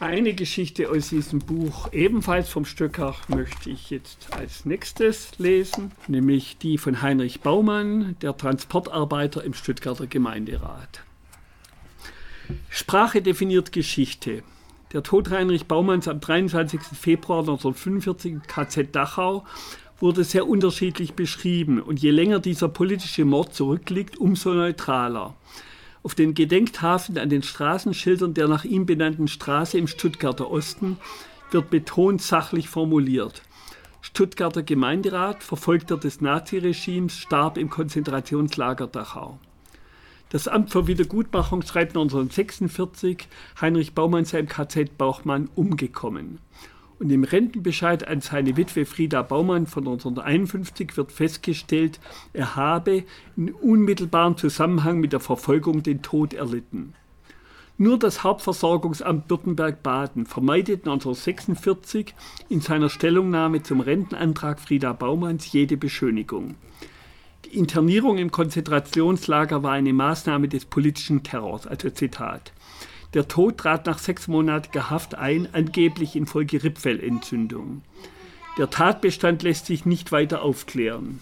Eine Geschichte aus diesem Buch, ebenfalls vom Stöckach, möchte ich jetzt als nächstes lesen, nämlich die von Heinrich Baumann, der Transportarbeiter im Stuttgarter Gemeinderat. Sprache definiert Geschichte. Der Tod Heinrich Baumanns am 23. Februar 1945 im KZ Dachau wurde sehr unterschiedlich beschrieben und je länger dieser politische Mord zurückliegt, umso neutraler. Auf den Gedenktafeln an den Straßenschildern der nach ihm benannten Straße im Stuttgarter Osten wird betont sachlich formuliert. Stuttgarter Gemeinderat, Verfolgter des Naziregimes, starb im Konzentrationslager Dachau. Das Amt für Wiedergutmachung schreibt 1946, Heinrich Baumann sei im KZ Bauchmann umgekommen. Und im Rentenbescheid an seine Witwe Frieda Baumann von 1951 wird festgestellt, er habe in unmittelbarem Zusammenhang mit der Verfolgung den Tod erlitten. Nur das Hauptversorgungsamt Württemberg-Baden vermeidet 1946 in seiner Stellungnahme zum Rentenantrag Frieda Baumanns jede Beschönigung. Die Internierung im Konzentrationslager war eine Maßnahme des politischen Terrors, also Zitat. Der Tod trat nach sechsmonatiger Haft ein, angeblich infolge Rippfellentzündung. Der Tatbestand lässt sich nicht weiter aufklären.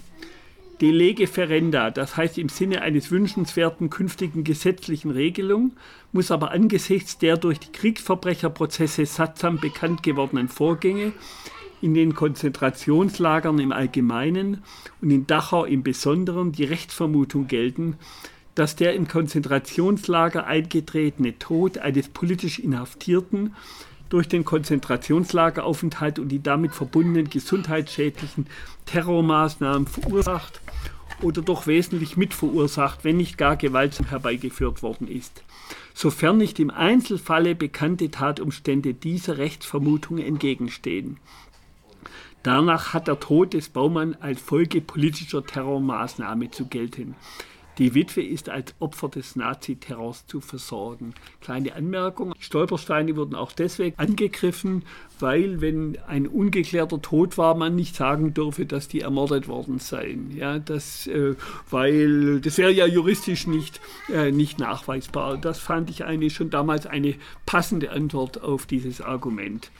De lege ferenda, das heißt im Sinne eines wünschenswerten künftigen gesetzlichen Regelung, muss aber angesichts der durch die Kriegsverbrecherprozesse sattsam bekannt gewordenen Vorgänge in den Konzentrationslagern im Allgemeinen und in Dachau im Besonderen die Rechtsvermutung gelten, dass der im Konzentrationslager eingetretene Tod eines politisch Inhaftierten durch den Konzentrationslageraufenthalt und die damit verbundenen gesundheitsschädlichen Terrormaßnahmen verursacht oder doch wesentlich mitverursacht, wenn nicht gar gewaltsam herbeigeführt worden ist, sofern nicht im Einzelfalle bekannte Tatumstände dieser Rechtsvermutung entgegenstehen. Danach hat der Tod des Baumann als Folge politischer Terrormaßnahme zu gelten. Die Witwe ist als Opfer des Naziterrors zu versorgen. Kleine Anmerkung, Stolpersteine wurden auch deswegen angegriffen, weil wenn ein ungeklärter Tod war, man nicht sagen dürfe, dass die ermordet worden seien. Ja, das, äh, weil das wäre ja juristisch nicht, äh, nicht nachweisbar. Das fand ich eigentlich schon damals eine passende Antwort auf dieses Argument.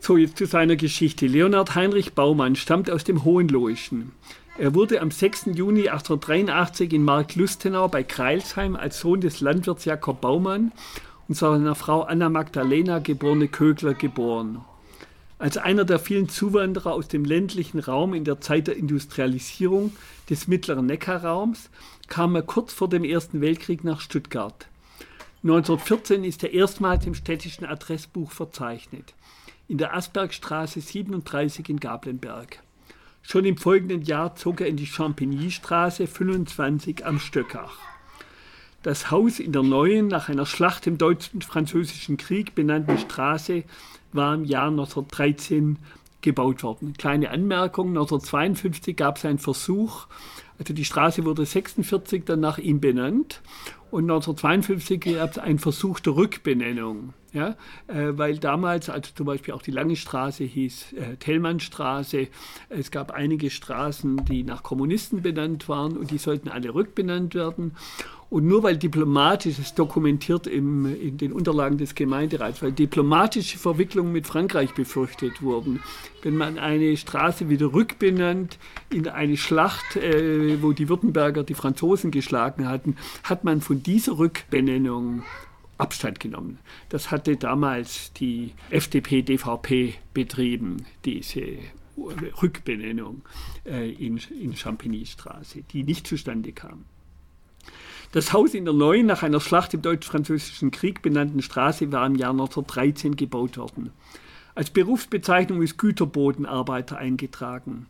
So, jetzt zu seiner Geschichte. Leonhard Heinrich Baumann stammt aus dem Hohenlohischen. Er wurde am 6. Juni 1883 in Mark-Lustenau bei Kreilsheim als Sohn des Landwirts Jakob Baumann und seiner Frau Anna Magdalena geborene Kögler geboren. Als einer der vielen Zuwanderer aus dem ländlichen Raum in der Zeit der Industrialisierung des mittleren Neckarraums kam er kurz vor dem Ersten Weltkrieg nach Stuttgart. 1914 ist er erstmals im städtischen Adressbuch verzeichnet, in der Asbergstraße 37 in Gablenberg. Schon im folgenden Jahr zog er in die Champigny-Straße 25 am Stöckach. Das Haus in der neuen, nach einer Schlacht im Deutsch-Französischen Krieg benannten Straße war im Jahr 1913 gebaut worden. Kleine Anmerkung, 1952 gab es einen Versuch, also die Straße wurde 46 dann nach ihm benannt und 1952 gab es einen Versuch der Rückbenennung. Ja, äh, weil damals, also zum Beispiel auch die Lange Straße hieß äh, Tellmannstraße, es gab einige Straßen, die nach Kommunisten benannt waren und die sollten alle rückbenannt werden. Und nur weil diplomatisch, es dokumentiert im, in den Unterlagen des Gemeinderats, weil diplomatische Verwicklungen mit Frankreich befürchtet wurden, wenn man eine Straße wieder rückbenannt in eine Schlacht, äh, wo die Württemberger die Franzosen geschlagen hatten, hat man von dieser Rückbenennung Abstand genommen. Das hatte damals die FDP-DVP betrieben, diese Rückbenennung äh, in, in Champigny-Straße, die nicht zustande kam. Das Haus in der neuen, nach einer Schlacht im Deutsch-Französischen Krieg benannten Straße war im Jahr 1913 gebaut worden. Als Berufsbezeichnung ist Güterbodenarbeiter eingetragen.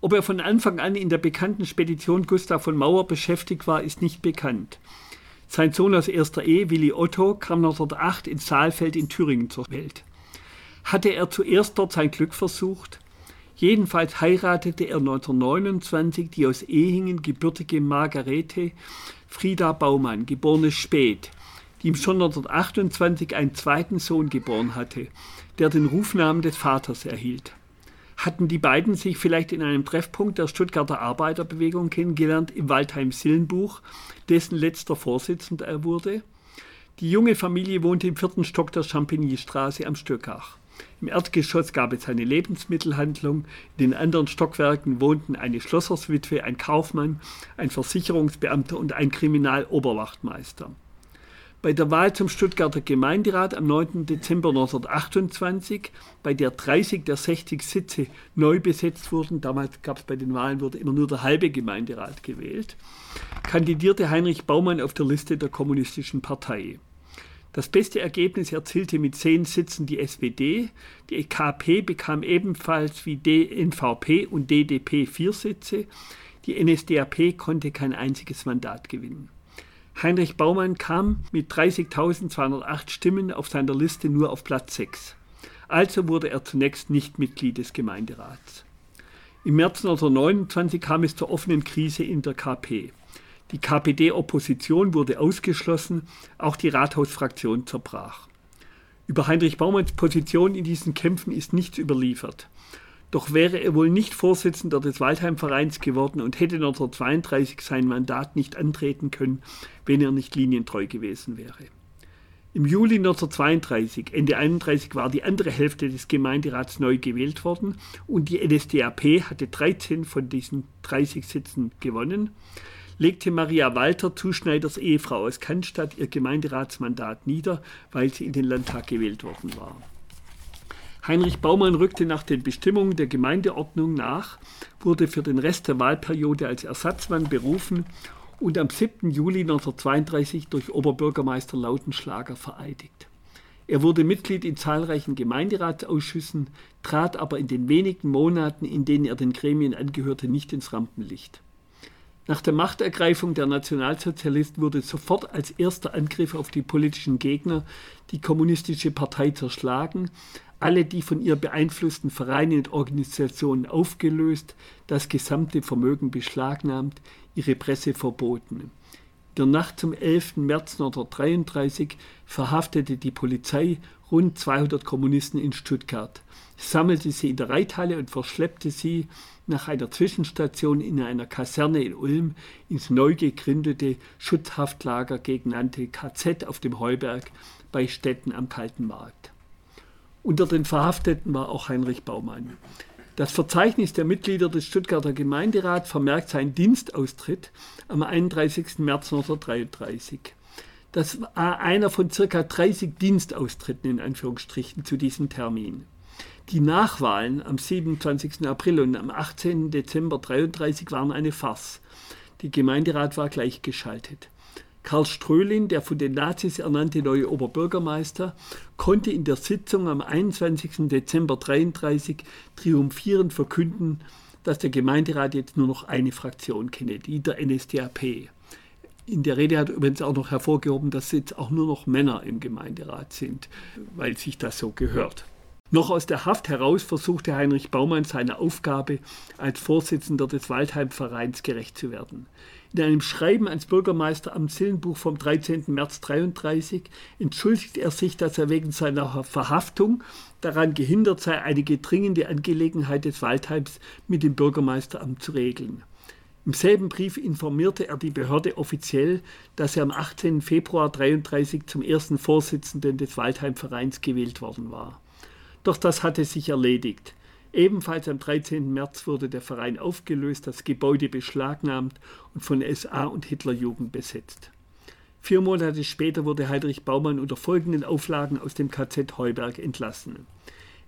Ob er von Anfang an in der bekannten Spedition Gustav von Mauer beschäftigt war, ist nicht bekannt. Sein Sohn aus erster Ehe, Willi Otto, kam 1908 in Saalfeld in Thüringen zur Welt. Hatte er zuerst dort sein Glück versucht? Jedenfalls heiratete er 1929 die aus Ehingen gebürtige Margarete Frieda Baumann, geborene Speth, die ihm schon 1928 einen zweiten Sohn geboren hatte, der den Rufnamen des Vaters erhielt. Hatten die beiden sich vielleicht in einem Treffpunkt der Stuttgarter Arbeiterbewegung kennengelernt, im Waldheim-Sillenbuch, dessen letzter Vorsitzender er wurde? Die junge Familie wohnte im vierten Stock der Champigny-Straße am Stöckach. Im Erdgeschoss gab es eine Lebensmittelhandlung, in den anderen Stockwerken wohnten eine Schlosserswitwe, ein Kaufmann, ein Versicherungsbeamter und ein Kriminaloberwachtmeister. Bei der Wahl zum Stuttgarter Gemeinderat am 9. Dezember 1928, bei der 30 der 60 Sitze neu besetzt wurden, damals gab es bei den Wahlen wurde immer nur der halbe Gemeinderat gewählt, kandidierte Heinrich Baumann auf der Liste der Kommunistischen Partei. Das beste Ergebnis erzielte mit zehn Sitzen die SPD. Die KP bekam ebenfalls wie NVP und DDP vier Sitze. Die NSDAP konnte kein einziges Mandat gewinnen. Heinrich Baumann kam mit 30.208 Stimmen auf seiner Liste nur auf Platz 6. Also wurde er zunächst nicht Mitglied des Gemeinderats. Im März 1929 kam es zur offenen Krise in der KP. Die KPD-Opposition wurde ausgeschlossen, auch die Rathausfraktion zerbrach. Über Heinrich Baumanns Position in diesen Kämpfen ist nichts überliefert. Doch wäre er wohl nicht Vorsitzender des Waldheim-Vereins geworden und hätte 1932 sein Mandat nicht antreten können, wenn er nicht linientreu gewesen wäre. Im Juli 1932, Ende 31, war die andere Hälfte des Gemeinderats neu gewählt worden und die NSDAP hatte 13 von diesen 30 Sitzen gewonnen legte Maria Walter, Zuschneiders Ehefrau aus Cannstatt, ihr Gemeinderatsmandat nieder, weil sie in den Landtag gewählt worden war. Heinrich Baumann rückte nach den Bestimmungen der Gemeindeordnung nach, wurde für den Rest der Wahlperiode als Ersatzmann berufen und am 7. Juli 1932 durch Oberbürgermeister Lautenschlager vereidigt. Er wurde Mitglied in zahlreichen Gemeinderatsausschüssen, trat aber in den wenigen Monaten, in denen er den Gremien angehörte, nicht ins Rampenlicht. Nach der Machtergreifung der Nationalsozialisten wurde sofort als erster Angriff auf die politischen Gegner die kommunistische Partei zerschlagen, alle die von ihr beeinflussten Vereine und Organisationen aufgelöst, das gesamte Vermögen beschlagnahmt, ihre Presse verboten. Der Nacht zum 11. März 1933 verhaftete die Polizei rund 200 Kommunisten in Stuttgart, sammelte sie in der Reithalle und verschleppte sie nach einer Zwischenstation in einer Kaserne in Ulm ins neu gegründete Schutzhaftlager gegenannte KZ auf dem Heuberg bei Städten am Kalten Markt. Unter den Verhafteten war auch Heinrich Baumann. Das Verzeichnis der Mitglieder des Stuttgarter Gemeinderats vermerkt seinen Dienstaustritt am 31. März 1933. Das war einer von circa 30 Dienstaustritten in Anführungsstrichen zu diesem Termin. Die Nachwahlen am 27. April und am 18. Dezember 1933 waren eine Farce. Die Gemeinderat war gleichgeschaltet. Karl Strölin, der von den Nazis ernannte neue Oberbürgermeister, konnte in der Sitzung am 21. Dezember 1933 triumphierend verkünden, dass der Gemeinderat jetzt nur noch eine Fraktion kenne, die der NSDAP. In der Rede hat übrigens auch noch hervorgehoben, dass jetzt auch nur noch Männer im Gemeinderat sind, weil sich das so gehört. Noch aus der Haft heraus versuchte Heinrich Baumann seiner Aufgabe als Vorsitzender des Waldheim-Vereins gerecht zu werden. In einem Schreiben ans Bürgermeisteramt Sillenbuch vom 13. März 1933 entschuldigt er sich, dass er wegen seiner Verhaftung daran gehindert sei, einige dringende Angelegenheit des Waldheims mit dem Bürgermeisteramt zu regeln. Im selben Brief informierte er die Behörde offiziell, dass er am 18. Februar 1933 zum ersten Vorsitzenden des Waldheim-Vereins gewählt worden war. Doch das hatte sich erledigt. Ebenfalls am 13. März wurde der Verein aufgelöst, das Gebäude beschlagnahmt und von SA und Hitlerjugend besetzt. Vier Monate später wurde Heinrich Baumann unter folgenden Auflagen aus dem KZ Heuberg entlassen.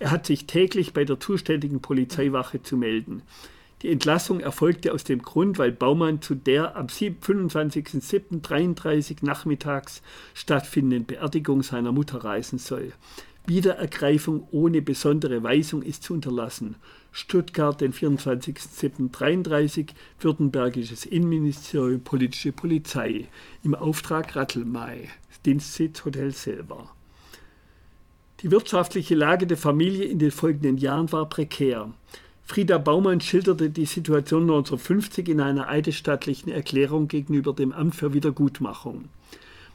Er hat sich täglich bei der zuständigen Polizeiwache zu melden. Die Entlassung erfolgte aus dem Grund, weil Baumann zu der am 25.07.33 nachmittags stattfindenden Beerdigung seiner Mutter reisen soll. Wiederergreifung ohne besondere Weisung ist zu unterlassen. Stuttgart, den 24.07.33, Württembergisches Innenministerium, Politische Polizei, im Auftrag Rattelmai, Dienstsitz Hotel Silber. Die wirtschaftliche Lage der Familie in den folgenden Jahren war prekär. Frieda Baumann schilderte die Situation 1950 in einer eidesstattlichen Erklärung gegenüber dem Amt für Wiedergutmachung.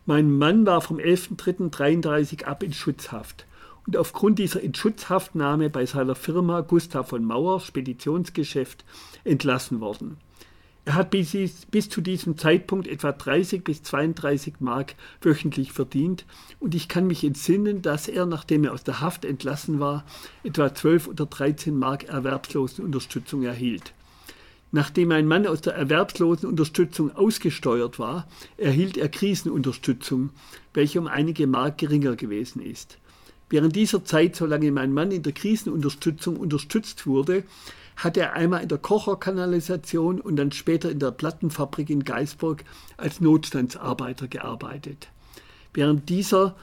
Mein Mann war vom 11.03.33 ab in Schutzhaft und aufgrund dieser Inschutzhaftnahme bei seiner Firma Gustav von Mauer Speditionsgeschäft entlassen worden. Er hat bis, bis, zu diesem Zeitpunkt etwa 30 bis 32 Mark wöchentlich verdient und ich kann mich entsinnen, dass er, nachdem er aus der Haft entlassen war, etwa 12 oder 13 Mark Erwerbslosenunterstützung erhielt. Nachdem ein Mann aus der Erwerbslosenunterstützung ausgesteuert war, erhielt er Krisenunterstützung, welche um einige Mark geringer gewesen ist. Während dieser Zeit, solange mein Mann in der Krisenunterstützung unterstützt wurde, hat er einmal in der Kocherkanalisation und dann später in der Plattenfabrik in Geisburg als Notstandsarbeiter gearbeitet. Während dieser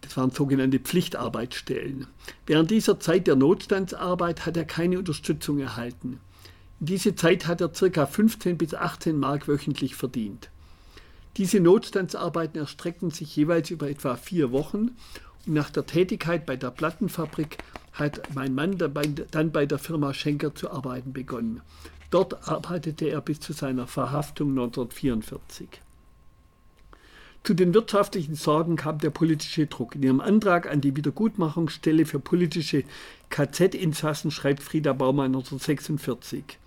das waren sogenannte Pflichtarbeitsstellen. Während dieser Zeit der Notstandsarbeit hat er keine Unterstützung erhalten. In dieser Zeit hat er ca. 15 bis 18 Mark wöchentlich verdient. Diese Notstandsarbeiten erstreckten sich jeweils über etwa vier Wochen nach der Tätigkeit bei der Plattenfabrik hat mein Mann dann bei der Firma Schenker zu arbeiten begonnen. Dort arbeitete er bis zu seiner Verhaftung 1944. Zu den wirtschaftlichen Sorgen kam der politische Druck. In ihrem Antrag an die Wiedergutmachungsstelle für politische KZ-Insassen schreibt Frieda Baumann 1946.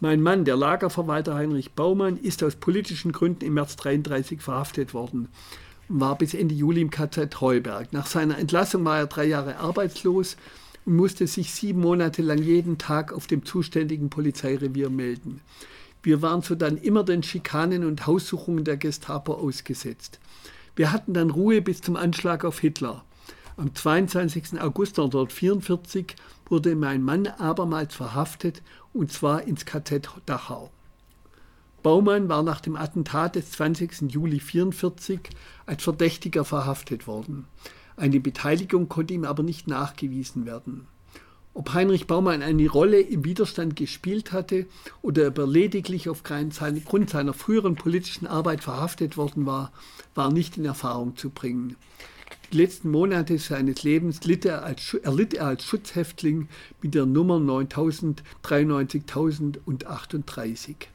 Mein Mann, der Lagerverwalter Heinrich Baumann, ist aus politischen Gründen im März 1933 verhaftet worden war bis Ende Juli im KZ Treuberg. Nach seiner Entlassung war er drei Jahre arbeitslos und musste sich sieben Monate lang jeden Tag auf dem zuständigen Polizeirevier melden. Wir waren so dann immer den Schikanen und Haussuchungen der Gestapo ausgesetzt. Wir hatten dann Ruhe bis zum Anschlag auf Hitler. Am 22. August 1944 wurde mein Mann abermals verhaftet, und zwar ins KZ Dachau. Baumann war nach dem Attentat des 20. Juli 1944 als Verdächtiger verhaftet worden. Eine Beteiligung konnte ihm aber nicht nachgewiesen werden. Ob Heinrich Baumann eine Rolle im Widerstand gespielt hatte oder ob er lediglich aufgrund seiner früheren politischen Arbeit verhaftet worden war, war nicht in Erfahrung zu bringen. Die letzten Monate seines Lebens er als, erlitt er als Schutzhäftling mit der Nummer 9093.038.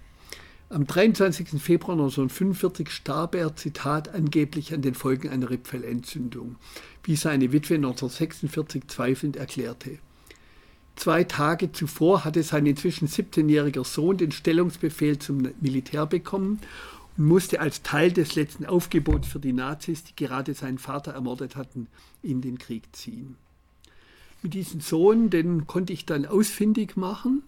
Am 23. Februar 1945 starb er, Zitat, angeblich an den Folgen einer Rippfellentzündung, wie seine Witwe 1946 zweifelnd erklärte. Zwei Tage zuvor hatte sein inzwischen 17-jähriger Sohn den Stellungsbefehl zum Militär bekommen und musste als Teil des letzten Aufgebots für die Nazis, die gerade seinen Vater ermordet hatten, in den Krieg ziehen. Mit diesem Sohn, den konnte ich dann ausfindig machen.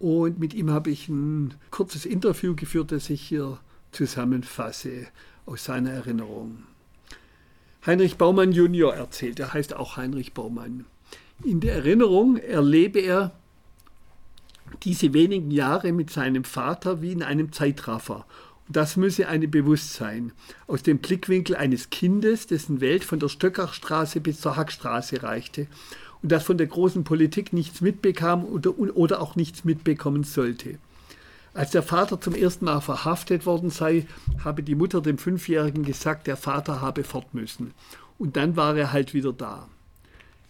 Und mit ihm habe ich ein kurzes Interview geführt, das ich hier zusammenfasse aus seiner Erinnerung. Heinrich Baumann Junior erzählt, er heißt auch Heinrich Baumann. In der Erinnerung erlebe er diese wenigen Jahre mit seinem Vater wie in einem Zeitraffer. Und das müsse einem bewusst sein. Aus dem Blickwinkel eines Kindes, dessen Welt von der Stöckachstraße bis zur Hackstraße reichte und das von der großen Politik nichts mitbekam oder, oder auch nichts mitbekommen sollte. Als der Vater zum ersten Mal verhaftet worden sei, habe die Mutter dem Fünfjährigen gesagt, der Vater habe fort müssen. Und dann war er halt wieder da.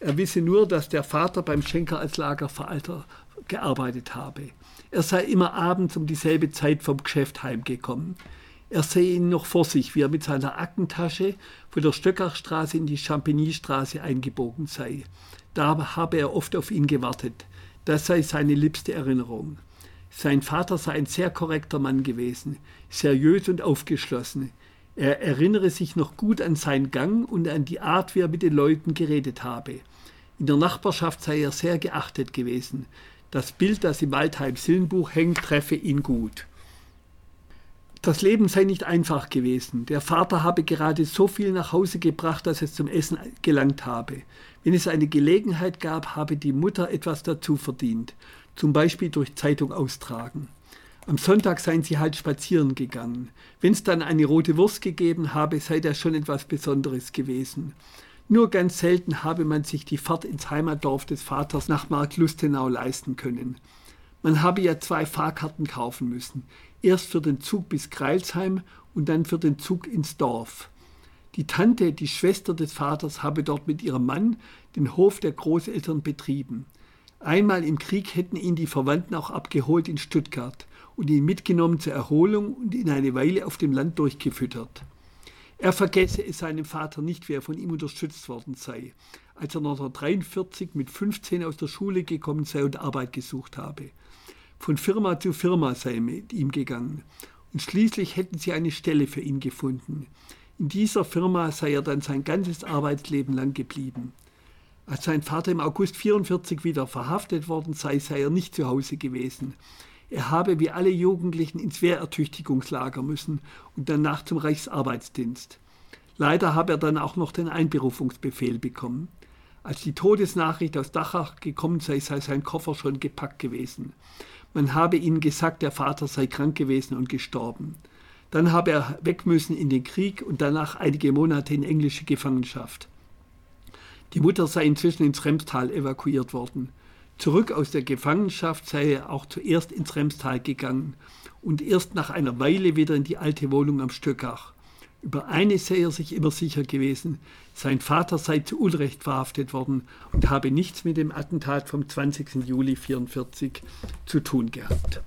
Er wisse nur, dass der Vater beim Schenker als Lagerveralter gearbeitet habe. Er sei immer abends um dieselbe Zeit vom Geschäft heimgekommen. Er sehe ihn noch vor sich, wie er mit seiner Aktentasche von der Stöckachstraße in die Champignystraße eingebogen sei. Da habe er oft auf ihn gewartet. Das sei seine liebste Erinnerung. Sein Vater sei ein sehr korrekter Mann gewesen, seriös und aufgeschlossen. Er erinnere sich noch gut an seinen Gang und an die Art, wie er mit den Leuten geredet habe. In der Nachbarschaft sei er sehr geachtet gewesen. Das Bild, das im Waldheim-Sillenbuch hängt, treffe ihn gut. Das Leben sei nicht einfach gewesen. Der Vater habe gerade so viel nach Hause gebracht, dass es zum Essen gelangt habe. Wenn es eine Gelegenheit gab, habe die Mutter etwas dazu verdient, zum Beispiel durch Zeitung austragen. Am Sonntag seien sie halt spazieren gegangen. Wenn es dann eine rote Wurst gegeben habe, sei das schon etwas Besonderes gewesen. Nur ganz selten habe man sich die Fahrt ins Heimatdorf des Vaters nach Mark Lustenau leisten können. Man habe ja zwei Fahrkarten kaufen müssen erst für den Zug bis Kreilsheim und dann für den Zug ins Dorf. Die Tante, die Schwester des Vaters, habe dort mit ihrem Mann den Hof der Großeltern betrieben. Einmal im Krieg hätten ihn die Verwandten auch abgeholt in Stuttgart und ihn mitgenommen zur Erholung und in eine Weile auf dem Land durchgefüttert. Er vergesse es seinem Vater nicht, wer von ihm unterstützt worden sei, als er 1943 mit 15 aus der Schule gekommen sei und Arbeit gesucht habe. Von Firma zu Firma sei mit ihm gegangen. Und schließlich hätten sie eine Stelle für ihn gefunden. In dieser Firma sei er dann sein ganzes Arbeitsleben lang geblieben. Als sein Vater im August 44 wieder verhaftet worden sei, sei er nicht zu Hause gewesen. Er habe wie alle Jugendlichen ins Wehrertüchtigungslager müssen und danach zum Reichsarbeitsdienst. Leider habe er dann auch noch den Einberufungsbefehl bekommen. Als die Todesnachricht aus Dachau gekommen sei, sei sein Koffer schon gepackt gewesen. Man habe ihnen gesagt, der Vater sei krank gewesen und gestorben. Dann habe er weg müssen in den Krieg und danach einige Monate in englische Gefangenschaft. Die Mutter sei inzwischen ins Remstal evakuiert worden. Zurück aus der Gefangenschaft sei er auch zuerst ins Remstal gegangen und erst nach einer Weile wieder in die alte Wohnung am Stöckach. Über eines sei er sich immer sicher gewesen, sein Vater sei zu Unrecht verhaftet worden und habe nichts mit dem Attentat vom 20. Juli 1944 zu tun gehabt.